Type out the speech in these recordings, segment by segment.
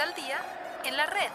Al Día en la red.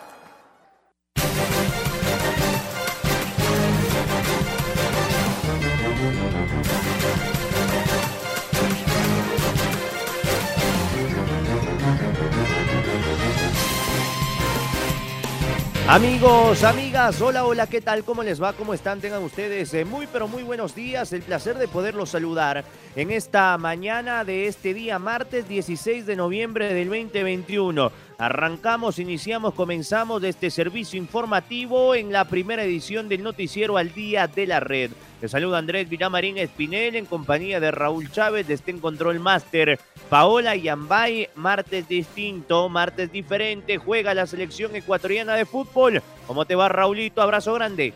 Amigos, amigas, hola, hola, ¿qué tal? ¿Cómo les va? ¿Cómo están? Tengan ustedes eh, muy, pero muy buenos días. El placer de poderlos saludar en esta mañana de este día, martes 16 de noviembre del 2021. Arrancamos, iniciamos, comenzamos este servicio informativo en la primera edición del noticiero al día de la red. Les saluda Andrés Villamarín Espinel en compañía de Raúl Chávez de este Control Master. Paola Yambay, martes distinto, martes diferente, juega la selección ecuatoriana de fútbol. ¿Cómo te va Raulito? Abrazo grande.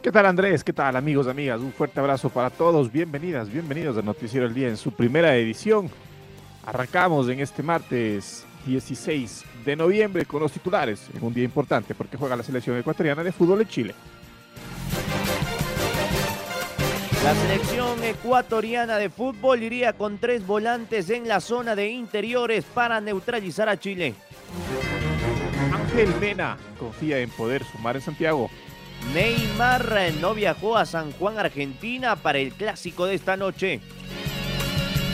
¿Qué tal Andrés? ¿Qué tal amigos, amigas? Un fuerte abrazo para todos. Bienvenidas, bienvenidos al Noticiero del Día en su primera edición. Arrancamos en este martes 16 de noviembre con los titulares en un día importante porque juega la selección ecuatoriana de fútbol en Chile. La selección ecuatoriana de fútbol iría con tres volantes en la zona de interiores para neutralizar a Chile. Ángel Mena confía en poder sumar en Santiago. Neymar no viajó a San Juan, Argentina para el clásico de esta noche.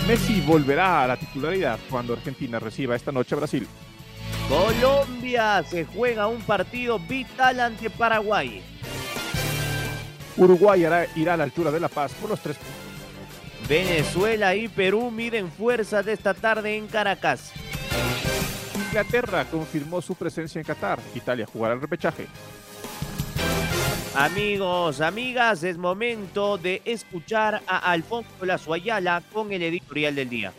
Messi volverá a la titularidad cuando Argentina reciba esta noche a Brasil. Colombia se juega un partido vital ante Paraguay. Uruguay irá a la altura de La Paz por los tres puntos. Venezuela y Perú miden fuerzas de esta tarde en Caracas. Inglaterra confirmó su presencia en Qatar. Italia jugará el repechaje. Amigos, amigas, es momento de escuchar a Alfonso Lazuayala con el editorial del día.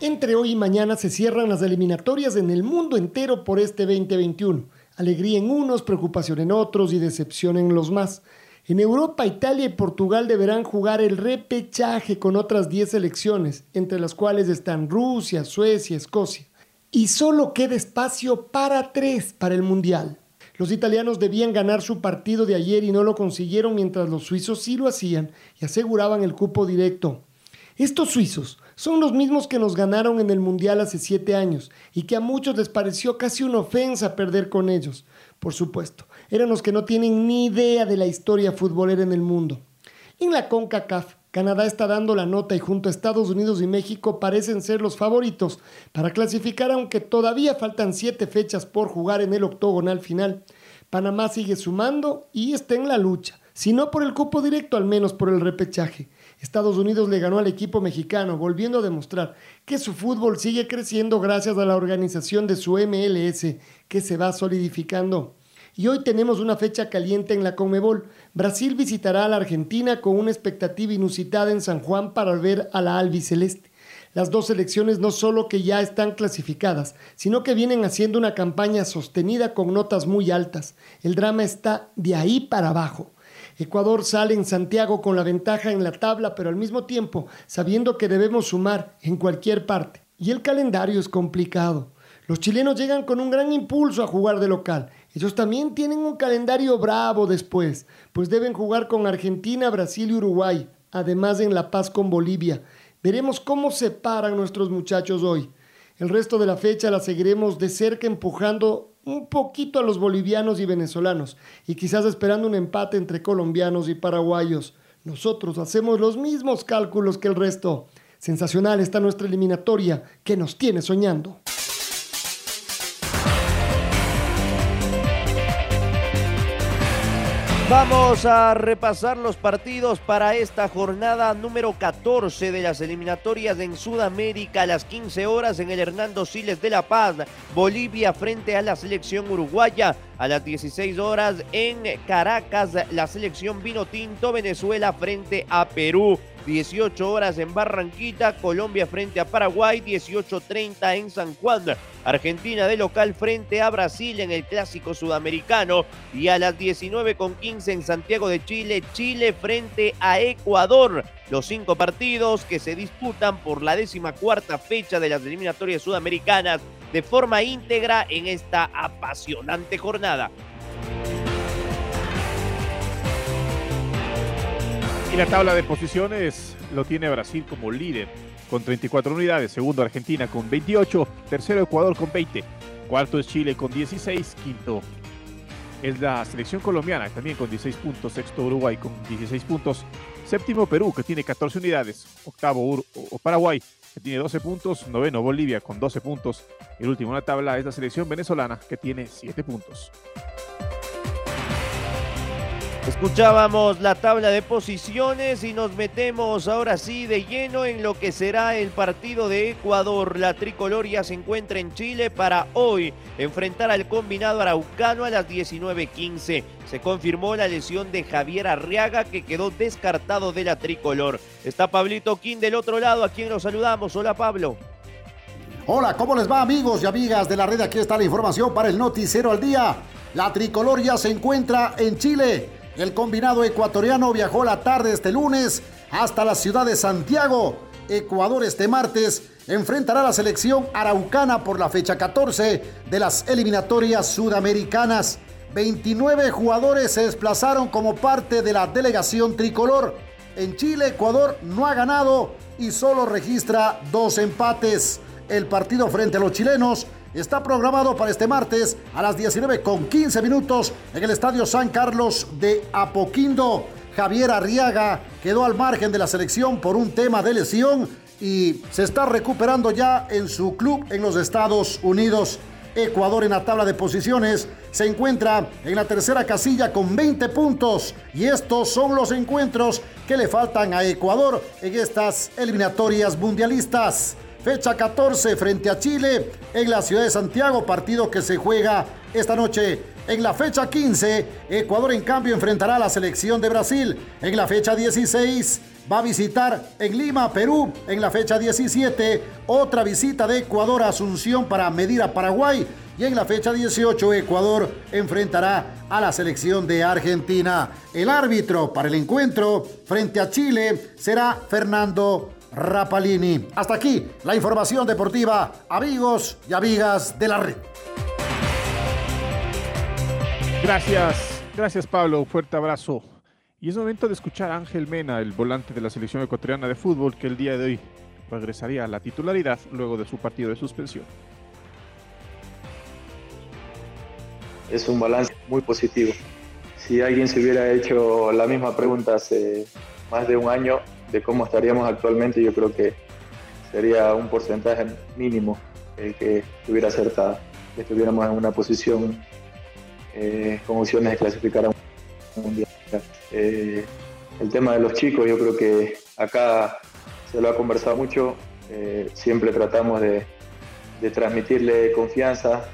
Entre hoy y mañana se cierran las eliminatorias en el mundo entero por este 2021. Alegría en unos, preocupación en otros y decepción en los más. En Europa, Italia y Portugal deberán jugar el repechaje con otras 10 selecciones, entre las cuales están Rusia, Suecia, Escocia. Y solo queda espacio para tres para el Mundial. Los italianos debían ganar su partido de ayer y no lo consiguieron mientras los suizos sí lo hacían y aseguraban el cupo directo. Estos suizos son los mismos que nos ganaron en el Mundial hace siete años y que a muchos les pareció casi una ofensa perder con ellos. Por supuesto, eran los que no tienen ni idea de la historia futbolera en el mundo. En la CONCACAF, Canadá está dando la nota y junto a Estados Unidos y México parecen ser los favoritos para clasificar aunque todavía faltan siete fechas por jugar en el octogonal final. Panamá sigue sumando y está en la lucha, si no por el cupo directo, al menos por el repechaje. Estados Unidos le ganó al equipo mexicano, volviendo a demostrar que su fútbol sigue creciendo gracias a la organización de su MLS, que se va solidificando. Y hoy tenemos una fecha caliente en la Conmebol. Brasil visitará a la Argentina con una expectativa inusitada en San Juan para ver a la albiceleste. Las dos selecciones no solo que ya están clasificadas, sino que vienen haciendo una campaña sostenida con notas muy altas. El drama está de ahí para abajo. Ecuador sale en Santiago con la ventaja en la tabla, pero al mismo tiempo sabiendo que debemos sumar en cualquier parte. Y el calendario es complicado. Los chilenos llegan con un gran impulso a jugar de local. Ellos también tienen un calendario bravo después, pues deben jugar con Argentina, Brasil y Uruguay, además en La Paz con Bolivia. Veremos cómo se paran nuestros muchachos hoy. El resto de la fecha la seguiremos de cerca empujando un poquito a los bolivianos y venezolanos y quizás esperando un empate entre colombianos y paraguayos. Nosotros hacemos los mismos cálculos que el resto. Sensacional está nuestra eliminatoria que nos tiene soñando. Vamos a repasar los partidos para esta jornada número 14 de las eliminatorias en Sudamérica a las 15 horas en el Hernando Siles de La Paz. Bolivia frente a la selección uruguaya. A las 16 horas en Caracas, la selección vino tinto Venezuela frente a Perú. 18 horas en Barranquita, Colombia frente a Paraguay, 18.30 en San Juan, Argentina de local frente a Brasil en el clásico sudamericano y a las 19.15 en Santiago de Chile, Chile frente a Ecuador. Los cinco partidos que se disputan por la décima cuarta fecha de las eliminatorias sudamericanas de forma íntegra en esta apasionante jornada. Y la tabla de posiciones lo tiene Brasil como líder con 34 unidades, segundo Argentina con 28, tercero Ecuador con 20, Cuarto es Chile con 16. Quinto es la selección colombiana, también con 16 puntos. Sexto Uruguay con 16 puntos. Séptimo Perú, que tiene 14 unidades. Octavo Paraguay, que tiene 12 puntos. Noveno Bolivia con 12 puntos. El último en la tabla es la selección venezolana, que tiene 7 puntos. Escuchábamos la tabla de posiciones y nos metemos ahora sí de lleno en lo que será el partido de Ecuador. La tricolor ya se encuentra en Chile para hoy enfrentar al combinado araucano a las 19:15. Se confirmó la lesión de Javier Arriaga que quedó descartado de la tricolor. Está Pablito King del otro lado, a quien nos saludamos. Hola Pablo. Hola, ¿cómo les va amigos y amigas de la red? Aquí está la información para el Noticiero al Día. La tricolor ya se encuentra en Chile el combinado ecuatoriano viajó la tarde este lunes hasta la ciudad de Santiago. Ecuador este martes enfrentará a la selección araucana por la fecha 14 de las eliminatorias sudamericanas. 29 jugadores se desplazaron como parte de la delegación tricolor. En Chile, Ecuador no ha ganado y solo registra dos empates. El partido frente a los chilenos está programado para este martes a las 19 con 15 minutos en el Estadio San Carlos de Apoquindo. Javier Arriaga quedó al margen de la selección por un tema de lesión y se está recuperando ya en su club en los Estados Unidos. Ecuador en la tabla de posiciones se encuentra en la tercera casilla con 20 puntos y estos son los encuentros que le faltan a Ecuador en estas eliminatorias mundialistas. Fecha 14 frente a Chile en la ciudad de Santiago, partido que se juega esta noche. En la fecha 15, Ecuador en cambio enfrentará a la selección de Brasil. En la fecha 16, va a visitar en Lima, Perú. En la fecha 17, otra visita de Ecuador a Asunción para medir a Paraguay. Y en la fecha 18, Ecuador enfrentará a la selección de Argentina. El árbitro para el encuentro frente a Chile será Fernando Rapalini. Hasta aquí la información deportiva, amigos y amigas de la red. Gracias, gracias Pablo, fuerte abrazo. Y es momento de escuchar a Ángel Mena, el volante de la selección ecuatoriana de fútbol, que el día de hoy regresaría a la titularidad luego de su partido de suspensión. Es un balance muy positivo. Si alguien se hubiera hecho la misma pregunta hace más de un año, de cómo estaríamos actualmente, yo creo que sería un porcentaje mínimo el que estuviera acertada, que estuviéramos en una posición eh, con opciones de clasificar a un mundial. Eh, el tema de los chicos, yo creo que acá se lo ha conversado mucho, eh, siempre tratamos de, transmitirle confianza,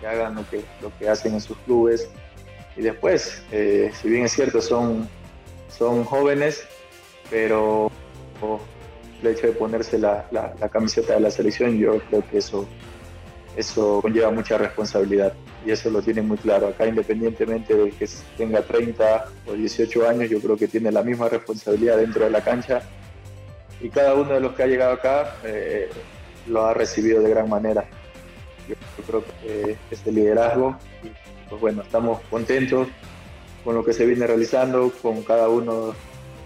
que hagan lo que, lo que hacen en sus clubes. Y después, si bien es cierto, son, son jóvenes, pero el hecho de ponerse la, camiseta de la selección, yo creo que eso, eso conlleva mucha responsabilidad y eso lo tiene muy claro. Acá independientemente de que tenga 30 o 18 años, yo creo que tiene la misma responsabilidad dentro de la cancha y cada uno de los que ha llegado acá eh, lo ha recibido de gran manera. Yo, creo que este liderazgo, pues bueno, estamos contentos con lo que se viene realizando, con cada uno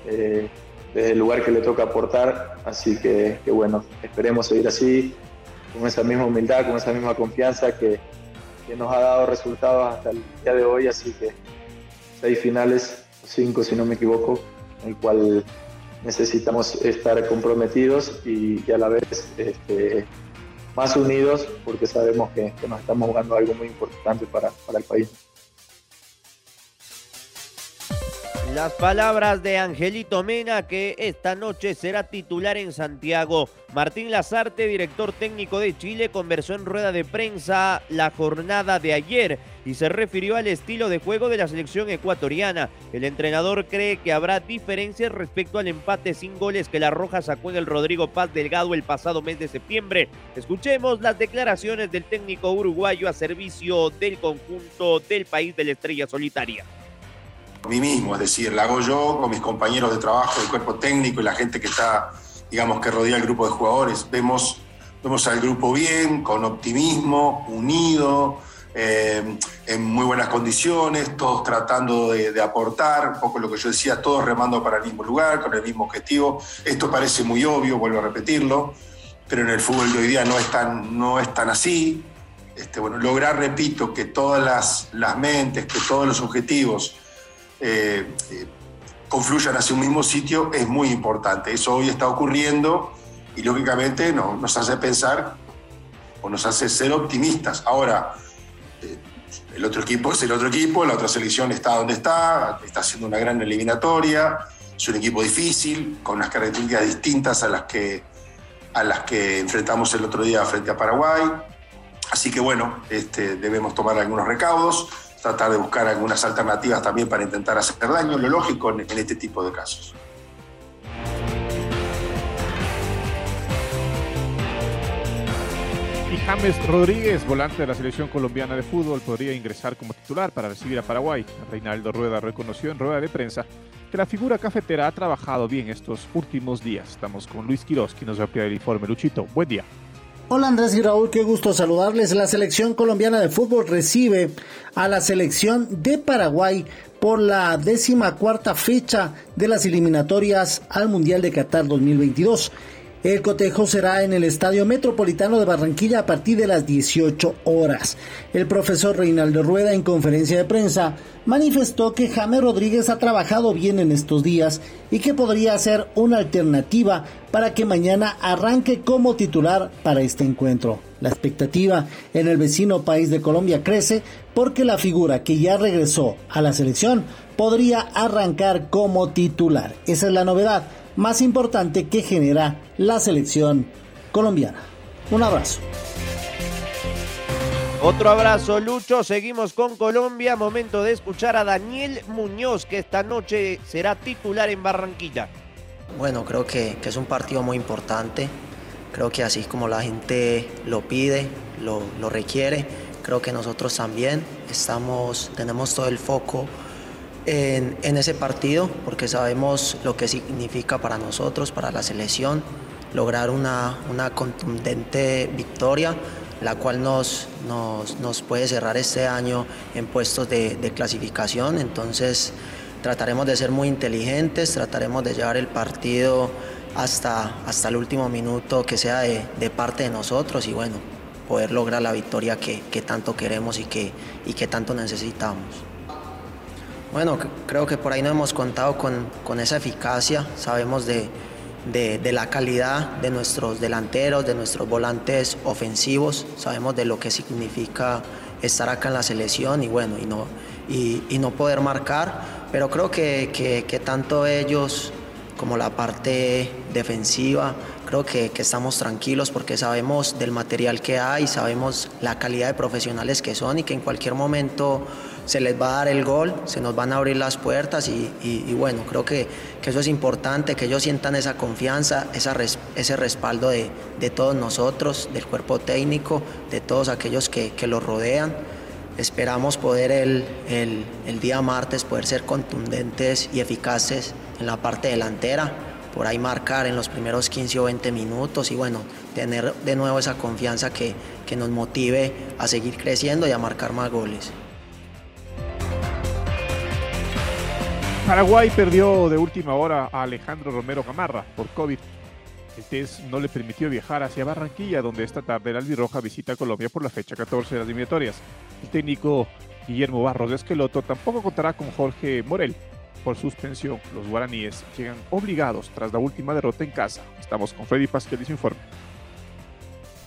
eh, desde el lugar que le toca aportar. Así que, bueno, esperemos seguir así, con esa misma humildad, con esa misma confianza que, nos ha dado resultados hasta el día de hoy. Así que seis finales, cinco si no me equivoco, en el cual necesitamos estar comprometidos y, a la vez este, más unidos porque sabemos que, nos estamos jugando algo muy importante para, para el país. Las palabras de Angelito Mena, que esta noche será titular en Santiago. Martín Lazarte, director técnico de Chile, conversó en rueda de prensa la jornada de ayer y se refirió al estilo de juego de la selección ecuatoriana. El entrenador cree que habrá diferencias respecto al empate sin goles que la Roja sacó en el Rodrigo Paz Delgado el pasado mes de septiembre. Escuchemos las declaraciones del técnico uruguayo a servicio del conjunto del país de la estrella solitaria mí mismo, es decir, la hago yo con mis compañeros de trabajo, el cuerpo técnico y la gente que está, digamos, que rodea el grupo de jugadores. Vemos, vemos al grupo bien, con optimismo, unido, eh, en muy buenas condiciones, todos tratando de, aportar, un poco lo que yo decía, todos remando para el mismo lugar, con el mismo objetivo. Esto parece muy obvio, vuelvo a repetirlo, pero en el fútbol de hoy día no es tan, no es tan así. este, bueno, lograr, repito, que todas las, las mentes, que todos los objetivos eh, eh, confluyan hacia un mismo sitio es muy importante. Eso hoy está ocurriendo y lógicamente no, nos hace pensar o nos hace ser optimistas. Ahora, eh, el otro equipo es el otro equipo, la otra selección está donde está, está haciendo una gran eliminatoria, es un equipo difícil, con unas características distintas a las que, a las que enfrentamos el otro día frente a Paraguay. Así que bueno, este, debemos tomar algunos recaudos, tratar de buscar algunas alternativas también para intentar hacer daño, lo lógico en, este tipo de casos. Y James Rodríguez, volante de la selección colombiana de fútbol, podría ingresar como titular para recibir a Paraguay. Reinaldo Rueda reconoció en rueda de prensa que la figura cafetera ha trabajado bien estos últimos días. Estamos con Luis Quiroz, quien nos va a ampliar el informe. Luchito, buen día. Hola Andrés y Raúl, qué gusto saludarles. La selección colombiana de fútbol recibe a la selección de Paraguay por la décima cuarta fecha de las eliminatorias al Mundial de Qatar 2022. El cotejo será en el Estadio Metropolitano de Barranquilla a partir de las 18 horas. El profesor Reinaldo Rueda en conferencia de prensa manifestó que James Rodríguez ha trabajado bien en estos días y que podría ser una alternativa para que mañana arranque como titular para este encuentro. La expectativa en el vecino país de Colombia crece porque la figura que ya regresó a la selección podría arrancar como titular. Esa es la novedad más importante que genera la selección colombiana. Un abrazo. Otro abrazo, Lucho. Seguimos con Colombia. Momento de escuchar a Daniel Muñoz, que esta noche será titular en Barranquilla. Bueno, creo que, que es un partido muy importante. Creo que así como la gente lo pide, lo, lo requiere, creo que nosotros también estamos, tenemos todo el foco en, ese partido porque sabemos lo que significa para nosotros, para la selección, lograr una, contundente victoria, la cual nos, nos, nos, puede cerrar este año en puestos de, de, clasificación. Entonces trataremos de ser muy inteligentes, trataremos de llevar el partido hasta, hasta el último minuto que sea de, de parte de nosotros y bueno, poder lograr la victoria que, que tanto queremos y que, y que tanto necesitamos. Bueno, creo que por ahí no hemos contado con, con esa eficacia, sabemos de, de, de, la calidad de nuestros delanteros, de nuestros volantes ofensivos, sabemos de lo que significa estar acá en la selección y bueno, y no, y, y no poder marcar, pero creo que, que, que, tanto ellos como la parte defensiva, creo que, que estamos tranquilos porque sabemos del material que hay, sabemos la calidad de profesionales que son y que en cualquier momento se les va a dar el gol, se nos van a abrir las puertas y, y, bueno, creo que, que, eso es importante, que ellos sientan esa confianza, esa ese respaldo de, de, todos nosotros, del cuerpo técnico, de todos aquellos que, que los rodean. Esperamos poder el, el, el día martes poder ser contundentes y eficaces en la parte delantera, por ahí marcar en los primeros 15 o 20 minutos y bueno, tener de nuevo esa confianza que, que nos motive a seguir creciendo y a marcar más goles. Paraguay perdió de última hora a Alejandro Romero Gamarra por COVID. El test no le permitió viajar hacia Barranquilla, donde esta tarde el Albirroja visita Colombia por la fecha 14 de las eliminatorias. El técnico Guillermo Barros de Esqueloto tampoco contará con Jorge Morel por suspensión. Los guaraníes llegan obligados tras la última derrota en casa. Estamos con Freddy Pasquel y su informe.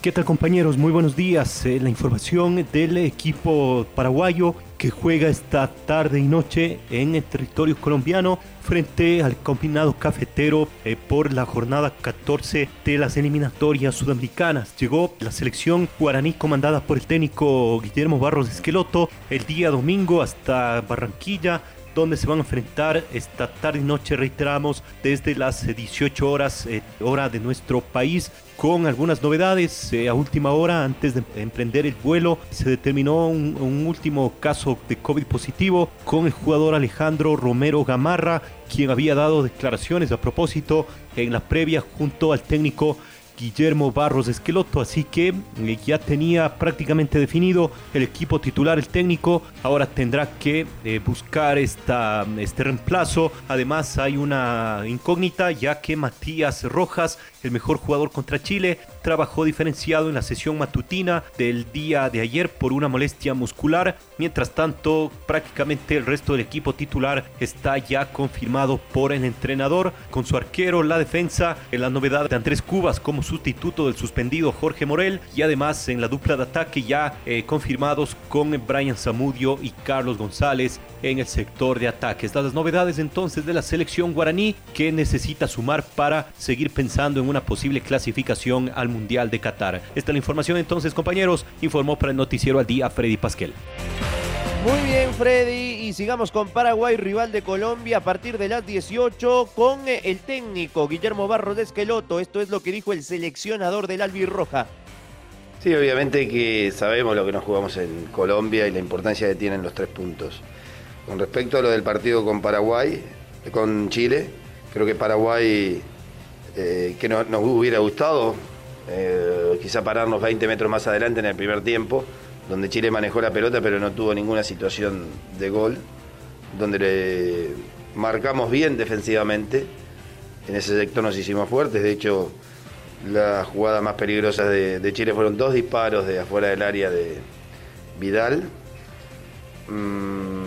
¿Qué tal compañeros? Muy buenos días. Eh, la información del equipo paraguayo que juega esta tarde y noche en el territorio colombiano frente al combinado cafetero eh, por la jornada 14 de las eliminatorias sudamericanas. Llegó la selección guaraní comandada por el técnico Guillermo Barros Esqueloto el día domingo hasta Barranquilla donde se van a enfrentar esta tarde y noche, reiteramos, desde las 18 horas, eh, hora de nuestro país, con algunas novedades. Eh, a última hora, antes de emprender el vuelo, se determinó un, un, último caso de COVID positivo con el jugador Alejandro Romero Gamarra, quien había dado declaraciones a propósito en la previa junto al técnico Guillermo Barros Esqueloto, así que eh, ya tenía prácticamente definido el equipo titular, el técnico, ahora tendrá que eh, buscar esta, este reemplazo. Además hay una incógnita ya que Matías Rojas, el mejor jugador contra Chile, trabajó diferenciado en la sesión matutina del día de ayer por una molestia muscular. Mientras tanto, prácticamente el resto del equipo titular está ya confirmado por el entrenador, con su arquero, la defensa, en la novedad de Andrés Cubas como sustituto del suspendido Jorge Morel y además en la dupla de ataque ya eh, confirmados con Brian Zamudio y Carlos González en el sector de ataques. Las novedades entonces de la selección guaraní que necesita sumar para seguir pensando en una posible clasificación al Mundial de Qatar. Esta es la información entonces compañeros, informó para el noticiero al día Freddy Pasquel. Muy bien, Freddy. Y sigamos con Paraguay, rival de Colombia, a partir de las 18 con eh, el técnico Guillermo Barros de Esqueloto. Esto es lo que dijo el seleccionador del Albirroja. Sí, obviamente que sabemos lo que nos jugamos en Colombia y la importancia que tienen los tres puntos. Con respecto a lo del partido con Paraguay, con Chile, creo que Paraguay, eh, que nos hubiera gustado, eh, quizá pararnos 20 metros más adelante en el primer tiempo, donde Chile manejó la pelota pero no tuvo ninguna situación de gol, donde le marcamos bien defensivamente, en ese sector nos hicimos fuertes, de hecho las jugadas más peligrosas de, Chile fueron dos disparos de afuera del área de Vidal. Mm,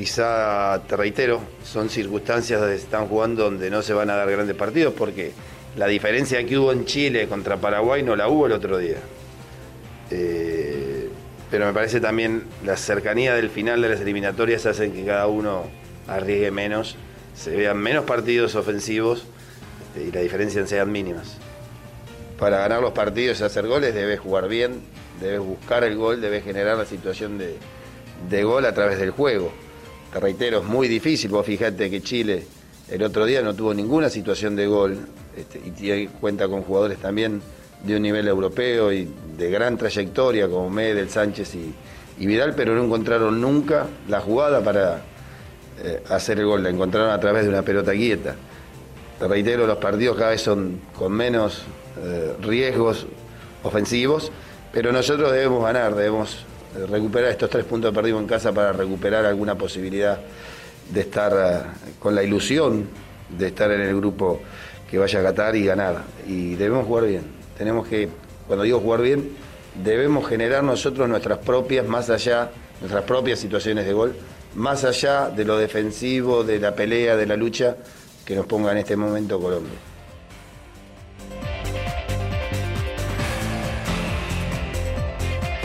quizá, te reitero, son circunstancias donde están jugando donde no se van a dar grandes partidos, porque la diferencia que hubo en Chile contra Paraguay no la hubo el otro día. Eh, pero me parece también la cercanía del final de las eliminatorias hacen que cada uno arriesgue menos, se vean menos partidos ofensivos este, y las diferencias sean mínimas. Para ganar los partidos y hacer goles debes jugar bien, debes buscar el gol, debes generar la situación de gol a través del juego te reitero, es muy difícil. Vos fijate que Chile el otro día no tuvo ninguna situación de gol este, y cuenta con jugadores también de un nivel europeo y de gran trayectoria como Medel, Sánchez y, Vidal, pero no encontraron nunca la jugada para eh, hacer el gol. La encontraron a través de una pelota quieta. Te reitero, los partidos cada vez son con menos eh, riesgos ofensivos, pero nosotros debemos ganar, debemos recuperar estos tres puntos que perdimos en casa para recuperar alguna posibilidad de estar eh, con la ilusión de estar en el grupo que vaya a Qatar y ganar. Y debemos jugar bien. Tenemos que, cuando digo jugar bien, debemos generar nosotros nuestras propias, más allá, nuestras propias situaciones de gol, más allá de lo defensivo, de la pelea, de la lucha que nos ponga en este momento Colombia.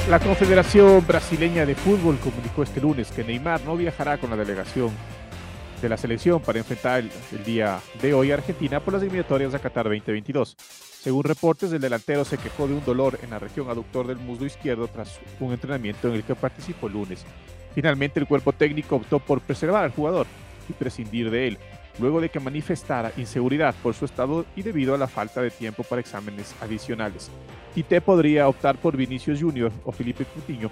La Confederación Brasileña de Fútbol comunicó este lunes que Neymar no viajará con la delegación de la selección para enfrentar el, día de hoy a Argentina por las eliminatorias de Qatar 2022. Según reportes, el delantero se quejó de un dolor en la región aductor del muslo izquierdo tras un entrenamiento en el que participó el lunes. Finalmente, el cuerpo técnico optó por preservar al jugador y prescindir de él, luego de que manifestara inseguridad por su estado y debido a la falta de tiempo para exámenes adicionales. Tite podría optar por Vinicius Junior o Felipe Coutinho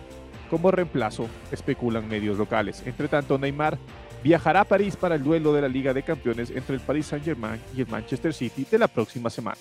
como reemplazo, especulan medios locales. Entre tanto, Neymar viajará a París para el duelo de la Liga de Campeones entre el Paris Saint-Germain y el Manchester City de la próxima semana.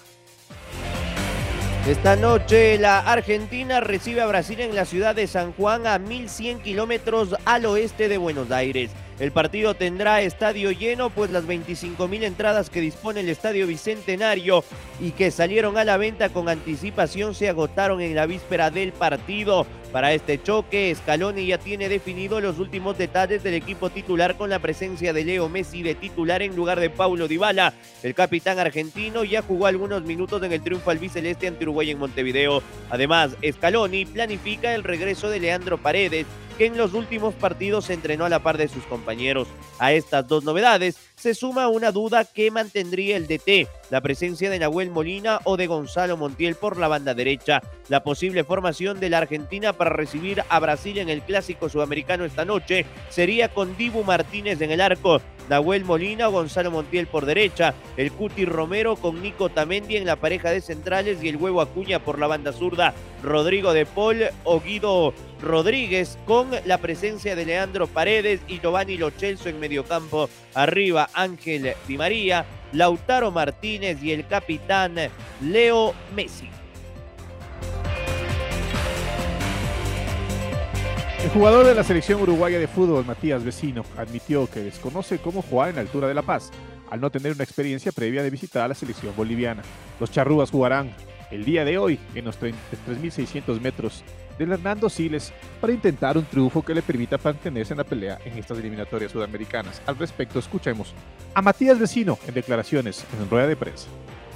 Esta noche la Argentina recibe a Brasil en la ciudad de San Juan a 1100 kilómetros al oeste de Buenos Aires. El partido tendrá estadio lleno, pues las 25 mil entradas que dispone el estadio Bicentenario y que salieron a la venta con anticipación se agotaron en la víspera del partido. Para este choque, Scaloni ya tiene definido los últimos detalles del equipo titular con la presencia de Leo Messi de titular en lugar de Paulo Dybala. El capitán argentino ya jugó algunos minutos en el triunfo albiceleste ante Uruguay en Montevideo. Además, Scaloni planifica el regreso de Leandro Paredes que en los últimos partidos se entrenó a la par de sus compañeros. A estas dos novedades se suma una duda que mantendría el DT, la presencia de Nahuel Molina o de Gonzalo Montiel por la banda derecha, la posible formación de la Argentina para recibir a Brasil en el Clásico Sudamericano esta noche sería con Dibu Martínez en el arco, Nahuel Molina Gonzalo Montiel por derecha, el Cuti Romero con Nico Tamendi en la pareja de centrales y el huevo Acuña por la banda zurda, Rodrigo de Paul o Guido Rodríguez con la presencia de Leandro Paredes y Giovanni Lochelso en mediocampo. Arriba Ángel Di María, Lautaro Martínez y el capitán Leo Messi. Jugador de la selección uruguaya de fútbol, Matías Vecino, admitió que desconoce cómo jugar en altura de La Paz, al no tener una experiencia previa de visitar a la selección boliviana. Los charrúas jugarán el día de hoy en los 3.600 metros del Hernando Siles para intentar un triunfo que le permita mantenerse en la pelea en estas eliminatorias sudamericanas. Al respecto, escuchemos a Matías Vecino en declaraciones en rueda de prensa.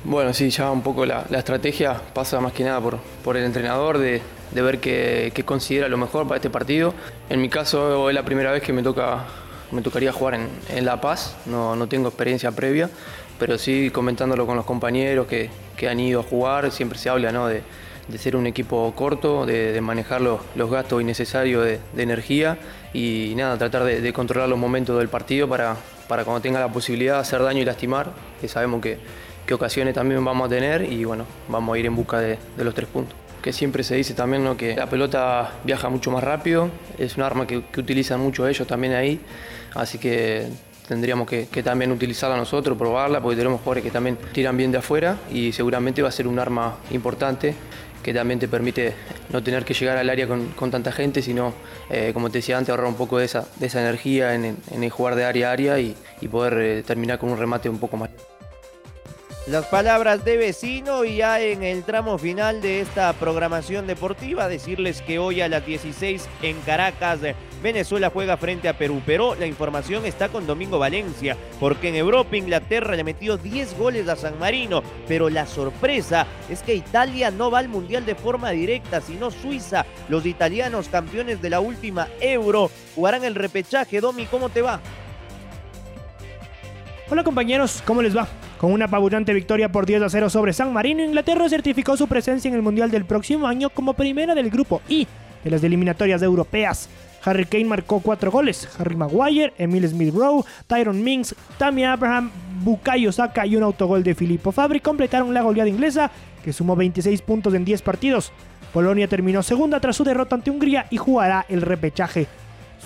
Bueno, sí, ya un poco la, estrategia pasa más que nada por, por el entrenador de, ver qué, considera lo mejor para este partido. En mi caso es la primera vez que me toca me tocaría jugar en, La Paz, no, no, tengo experiencia previa, pero sí comentándolo con los compañeros que, que han ido a jugar, siempre se habla ¿no? de, de ser un equipo corto, de, manejar los, los, gastos innecesarios de, de, energía y nada, tratar de, controlar los momentos del partido para, para cuando tenga la posibilidad de hacer daño y lastimar, que sabemos que qué ocasiones también vamos a tener y bueno, vamos a ir en busca de, los tres puntos. Que siempre se dice también ¿no? que la pelota viaja mucho más rápido, es un arma que, utilizan mucho ellos también ahí, así que tendríamos que, también utilizarla nosotros, probarla, porque tenemos jugadores que también tiran bien de afuera y seguramente va a ser un arma importante que también te permite no tener que llegar al área con, tanta gente, sino, eh, como te decía antes, ahorrar un poco de esa, de esa energía en, el jugar de área a área y, poder eh, terminar con un remate un poco más. Las palabras de vecino y ya en el tramo final de esta programación deportiva, decirles que hoy a las 16 en Caracas, Venezuela juega frente a Perú, pero la información está con Domingo Valencia, porque en Europa Inglaterra le metió 10 goles a San Marino, pero la sorpresa es que Italia no va al Mundial de forma directa, sino Suiza. Los italianos campeones de la última Euro jugarán el repechaje. Domi, ¿cómo te va? Hola compañeros, ¿cómo les va? Con una apabullante victoria por 10 a 0 sobre San Marino, Inglaterra certificó su presencia en el Mundial del próximo año como primera del grupo I de las eliminatorias europeas. Harry Kane marcó cuatro goles, Harry Maguire, Emil Smith Rowe, Tyron Mings, Tammy Abraham, Bukayo Saka y un autogol de Filippo Fabri completaron la goleada inglesa que sumó 26 puntos en 10 partidos. Polonia terminó segunda tras su derrota ante Hungría y jugará el repechaje.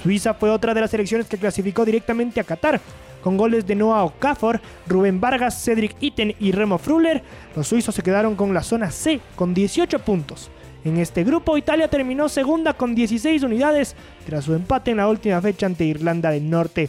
Suiza fue otra de las selecciones que clasificó directamente a Qatar, con goles de Noah Okafor, Rubén Vargas, Cedric Itten y Remo Fruller, los suizos se quedaron con la zona C con 18 puntos. En este grupo, Italia terminó segunda con 16 unidades tras su empate en la última fecha ante Irlanda del Norte.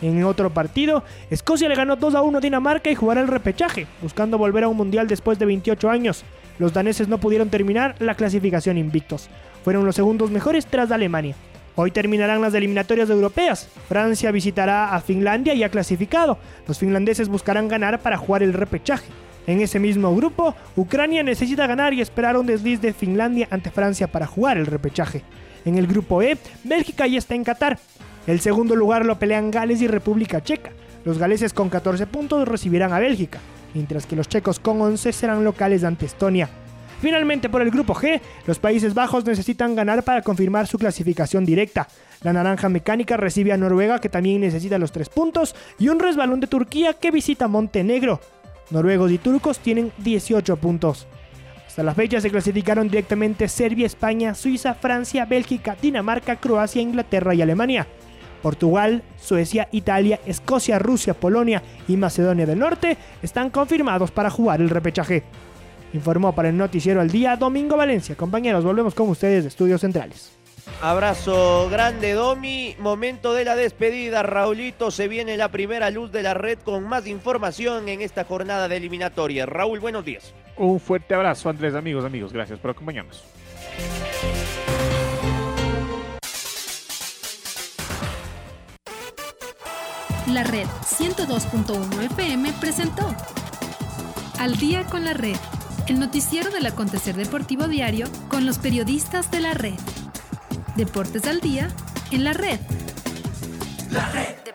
En otro partido, Escocia le ganó 2 a 1 a Dinamarca y jugará el repechaje, buscando volver a un mundial después de 28 años. Los daneses no pudieron terminar la clasificación invictos. Fueron los segundos mejores tras Alemania. Hoy terminarán las eliminatorias europeas. Francia visitará a Finlandia y ha clasificado. Los finlandeses buscarán ganar para jugar el repechaje. En ese mismo grupo, Ucrania necesita ganar y esperar un desliz de Finlandia ante Francia para jugar el repechaje. En el grupo E, Bélgica ya está en Qatar. El segundo lugar lo pelean Gales y República Checa. Los galeses con 14 puntos recibirán a Bélgica, mientras que los checos con 11 serán locales ante Estonia. Finalmente, por el grupo G, los Países Bajos necesitan ganar para confirmar su clasificación directa. La naranja mecánica recibe a Noruega, que también necesita los tres puntos, y un resbalón de Turquía que visita Montenegro. Noruegos y turcos tienen 18 puntos. Hasta la fecha se clasificaron directamente Serbia, España, Suiza, Francia, Bélgica, Dinamarca, Croacia, Inglaterra y Alemania. Portugal, Suecia, Italia, Escocia, Rusia, Polonia y Macedonia del Norte están confirmados para jugar el repechaje. Informó para el Noticiero al Día Domingo Valencia. Compañeros, volvemos con ustedes de Estudios Centrales. Abrazo grande, Domi. Momento de la despedida, Raulito. Se viene la primera luz de la red con más información en esta jornada de eliminatoria. Raúl, buenos días. Un fuerte abrazo, Andrés, amigos, amigos. Gracias por acompañarnos. La red 102.1 FM presentó Al día con la red el noticiero del acontecer deportivo diario con los periodistas de la red. Deportes al día en la red. La red.